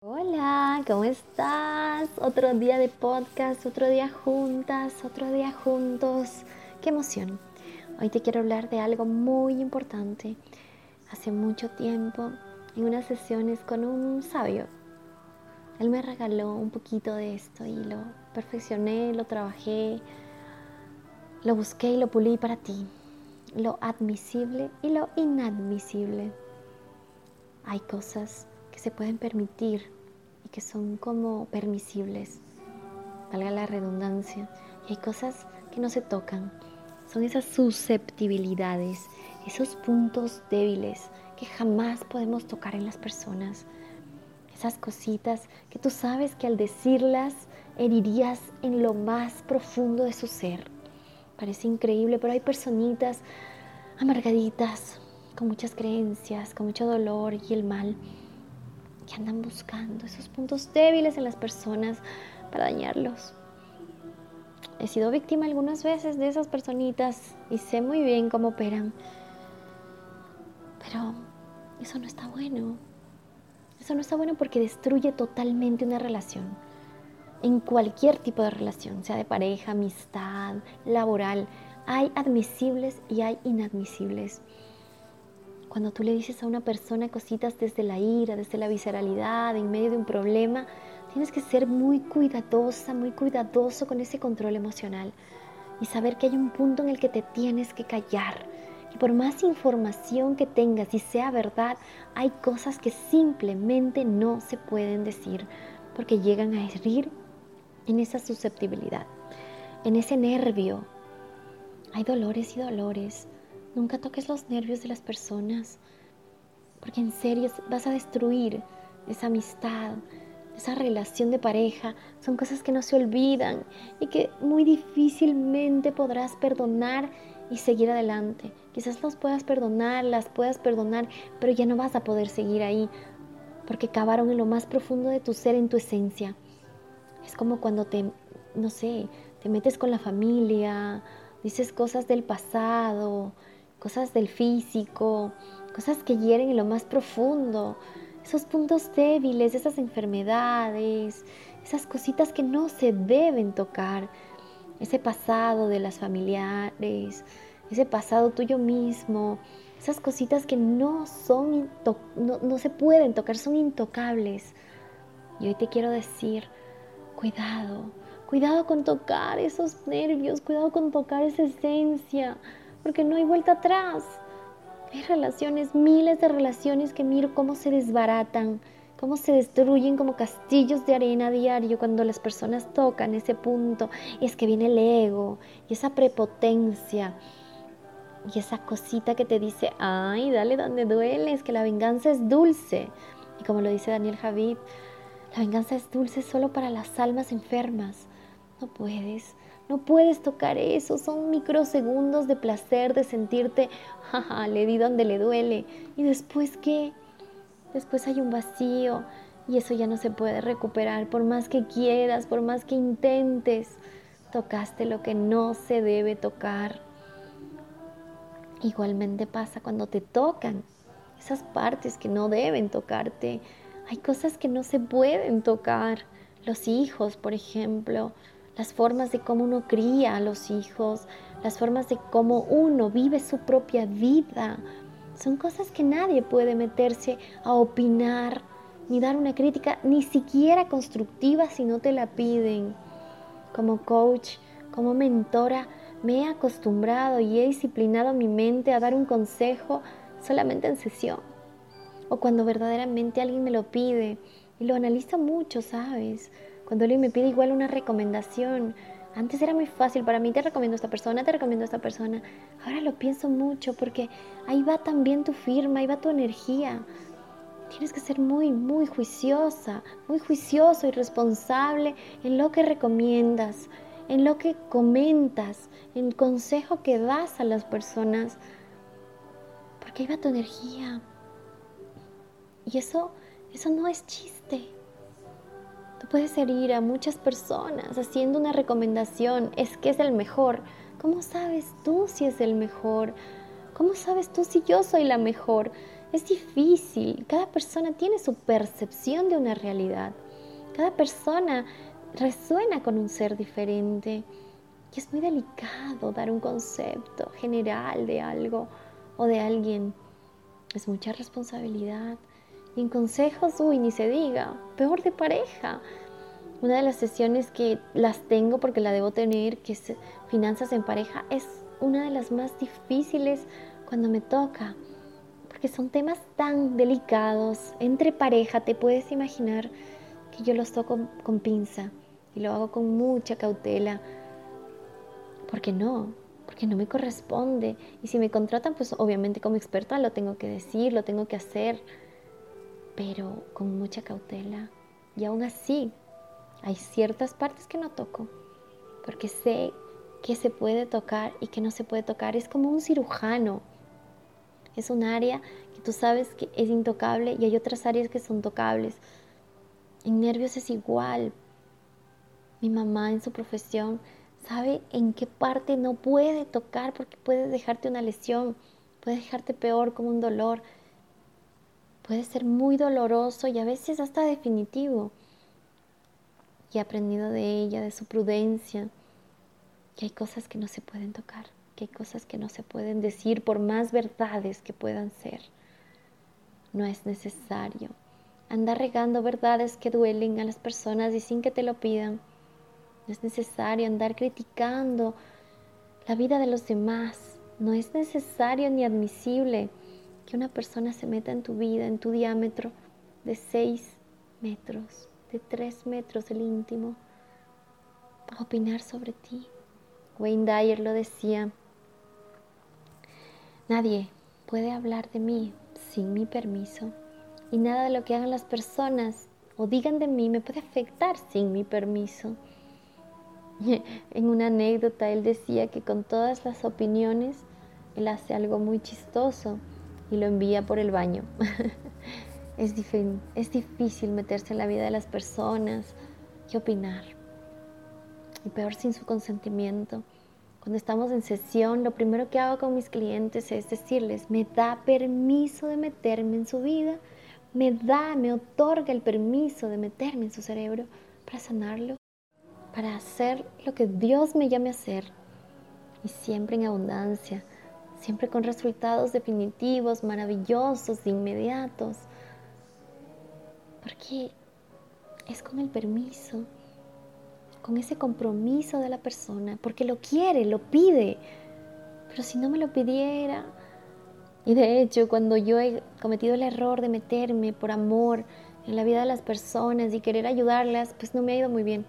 Hola, ¿cómo estás? Otro día de podcast, otro día juntas, otro día juntos. ¡Qué emoción! Hoy te quiero hablar de algo muy importante. Hace mucho tiempo, en unas sesiones con un sabio, él me regaló un poquito de esto y lo perfeccioné, lo trabajé, lo busqué y lo pulí para ti. Lo admisible y lo inadmisible. Hay cosas que se pueden permitir y que son como permisibles, valga la redundancia, y hay cosas que no se tocan, son esas susceptibilidades, esos puntos débiles que jamás podemos tocar en las personas, esas cositas que tú sabes que al decirlas herirías en lo más profundo de su ser. Parece increíble, pero hay personitas amargaditas, con muchas creencias, con mucho dolor y el mal que andan buscando esos puntos débiles en las personas para dañarlos. He sido víctima algunas veces de esas personitas y sé muy bien cómo operan. Pero eso no está bueno. Eso no está bueno porque destruye totalmente una relación. En cualquier tipo de relación, sea de pareja, amistad, laboral, hay admisibles y hay inadmisibles. Cuando tú le dices a una persona cositas desde la ira, desde la visceralidad, en medio de un problema, tienes que ser muy cuidadosa, muy cuidadoso con ese control emocional y saber que hay un punto en el que te tienes que callar. Y por más información que tengas y sea verdad, hay cosas que simplemente no se pueden decir porque llegan a herir en esa susceptibilidad, en ese nervio. Hay dolores y dolores Nunca toques los nervios de las personas, porque en serio vas a destruir esa amistad, esa relación de pareja. Son cosas que no se olvidan y que muy difícilmente podrás perdonar y seguir adelante. Quizás los puedas perdonar, las puedas perdonar, pero ya no vas a poder seguir ahí, porque cavaron en lo más profundo de tu ser, en tu esencia. Es como cuando te, no sé, te metes con la familia, dices cosas del pasado, cosas del físico, cosas que hieren en lo más profundo, esos puntos débiles, esas enfermedades, esas cositas que no se deben tocar, ese pasado de las familiares, ese pasado tuyo mismo, esas cositas que no son, no, no se pueden tocar, son intocables. Y hoy te quiero decir, cuidado, cuidado con tocar esos nervios, cuidado con tocar esa esencia, porque no hay vuelta atrás. Hay relaciones, miles de relaciones que miro cómo se desbaratan, cómo se destruyen como castillos de arena diario cuando las personas tocan ese punto. Es que viene el ego y esa prepotencia y esa cosita que te dice, ay, dale donde duele, que la venganza es dulce. Y como lo dice Daniel Javid, la venganza es dulce solo para las almas enfermas. No puedes, no puedes tocar eso, son microsegundos de placer, de sentirte, jaja, le di donde le duele. ¿Y después qué? Después hay un vacío y eso ya no se puede recuperar por más que quieras, por más que intentes. Tocaste lo que no se debe tocar. Igualmente pasa cuando te tocan esas partes que no deben tocarte. Hay cosas que no se pueden tocar. Los hijos, por ejemplo, las formas de cómo uno cría a los hijos, las formas de cómo uno vive su propia vida. Son cosas que nadie puede meterse a opinar ni dar una crítica, ni siquiera constructiva si no te la piden. Como coach, como mentora, me he acostumbrado y he disciplinado mi mente a dar un consejo solamente en sesión o cuando verdaderamente alguien me lo pide y lo analiza mucho, ¿sabes? Cuando alguien me pide igual una recomendación, antes era muy fácil para mí, te recomiendo a esta persona, te recomiendo a esta persona. Ahora lo pienso mucho porque ahí va también tu firma, ahí va tu energía. Tienes que ser muy, muy juiciosa, muy juicioso y responsable en lo que recomiendas, en lo que comentas, en el consejo que das a las personas. Porque ahí va tu energía. Y eso, eso no es chiste. Puedes herir a muchas personas haciendo una recomendación, es que es el mejor. ¿Cómo sabes tú si es el mejor? ¿Cómo sabes tú si yo soy la mejor? Es difícil. Cada persona tiene su percepción de una realidad. Cada persona resuena con un ser diferente. Y es muy delicado dar un concepto general de algo o de alguien. Es mucha responsabilidad. Y en consejos, uy, ni se diga, peor de pareja. Una de las sesiones que las tengo porque la debo tener, que es finanzas en pareja, es una de las más difíciles cuando me toca. Porque son temas tan delicados. Entre pareja, te puedes imaginar que yo los toco con pinza y lo hago con mucha cautela. Porque no, porque no me corresponde. Y si me contratan, pues obviamente como experta lo tengo que decir, lo tengo que hacer, pero con mucha cautela. Y aún así, hay ciertas partes que no toco, porque sé que se puede tocar y que no se puede tocar. Es como un cirujano. Es un área que tú sabes que es intocable y hay otras áreas que son tocables. En nervios es igual. Mi mamá en su profesión sabe en qué parte no puede tocar porque puede dejarte una lesión, puede dejarte peor como un dolor. Puede ser muy doloroso y a veces hasta definitivo y he aprendido de ella, de su prudencia, que hay cosas que no se pueden tocar, que hay cosas que no se pueden decir por más verdades que puedan ser. No es necesario andar regando verdades que duelen a las personas y sin que te lo pidan. No es necesario andar criticando la vida de los demás. No es necesario ni admisible que una persona se meta en tu vida, en tu diámetro de seis metros de tres metros del íntimo a opinar sobre ti. Wayne Dyer lo decía, nadie puede hablar de mí sin mi permiso y nada de lo que hagan las personas o digan de mí me puede afectar sin mi permiso. En una anécdota él decía que con todas las opiniones él hace algo muy chistoso y lo envía por el baño. Es, es difícil meterse en la vida de las personas y opinar. Y peor sin su consentimiento. Cuando estamos en sesión, lo primero que hago con mis clientes es decirles, me da permiso de meterme en su vida, me da, me otorga el permiso de meterme en su cerebro para sanarlo, para hacer lo que Dios me llame a hacer. Y siempre en abundancia, siempre con resultados definitivos, maravillosos, inmediatos porque es con el permiso, con ese compromiso de la persona, porque lo quiere, lo pide. Pero si no me lo pidiera, y de hecho cuando yo he cometido el error de meterme por amor en la vida de las personas y querer ayudarlas, pues no me ha ido muy bien.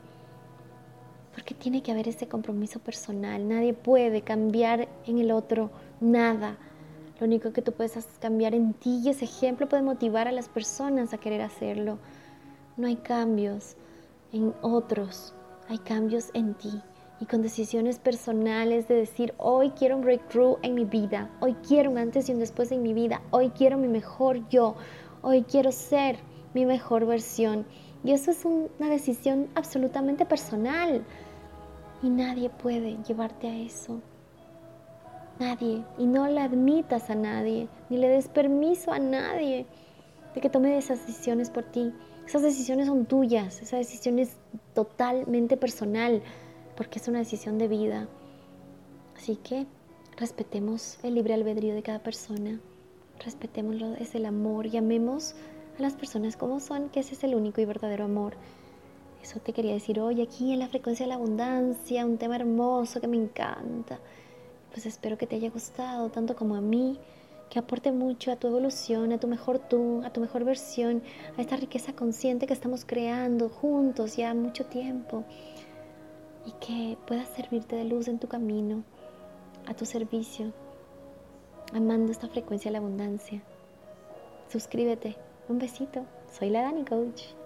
Porque tiene que haber ese compromiso personal. Nadie puede cambiar en el otro nada. Lo único que tú puedes cambiar en ti y ese ejemplo puede motivar a las personas a querer hacerlo. No hay cambios en otros, hay cambios en ti y con decisiones personales de decir, hoy quiero un breakthrough en mi vida, hoy quiero un antes y un después en mi vida, hoy quiero mi mejor yo, hoy quiero ser mi mejor versión. Y eso es una decisión absolutamente personal y nadie puede llevarte a eso. Nadie. Y no le admitas a nadie, ni le des permiso a nadie de que tome esas decisiones por ti. Esas decisiones son tuyas, esa decisión es totalmente personal, porque es una decisión de vida. Así que respetemos el libre albedrío de cada persona, respetémoslo, es el amor y amemos a las personas como son, que ese es el único y verdadero amor. Eso te quería decir hoy aquí en la frecuencia de la abundancia, un tema hermoso que me encanta pues espero que te haya gustado tanto como a mí, que aporte mucho a tu evolución, a tu mejor tú, a tu mejor versión, a esta riqueza consciente que estamos creando juntos ya mucho tiempo y que pueda servirte de luz en tu camino, a tu servicio, amando esta frecuencia de la abundancia. Suscríbete. Un besito. Soy la Dani Coach.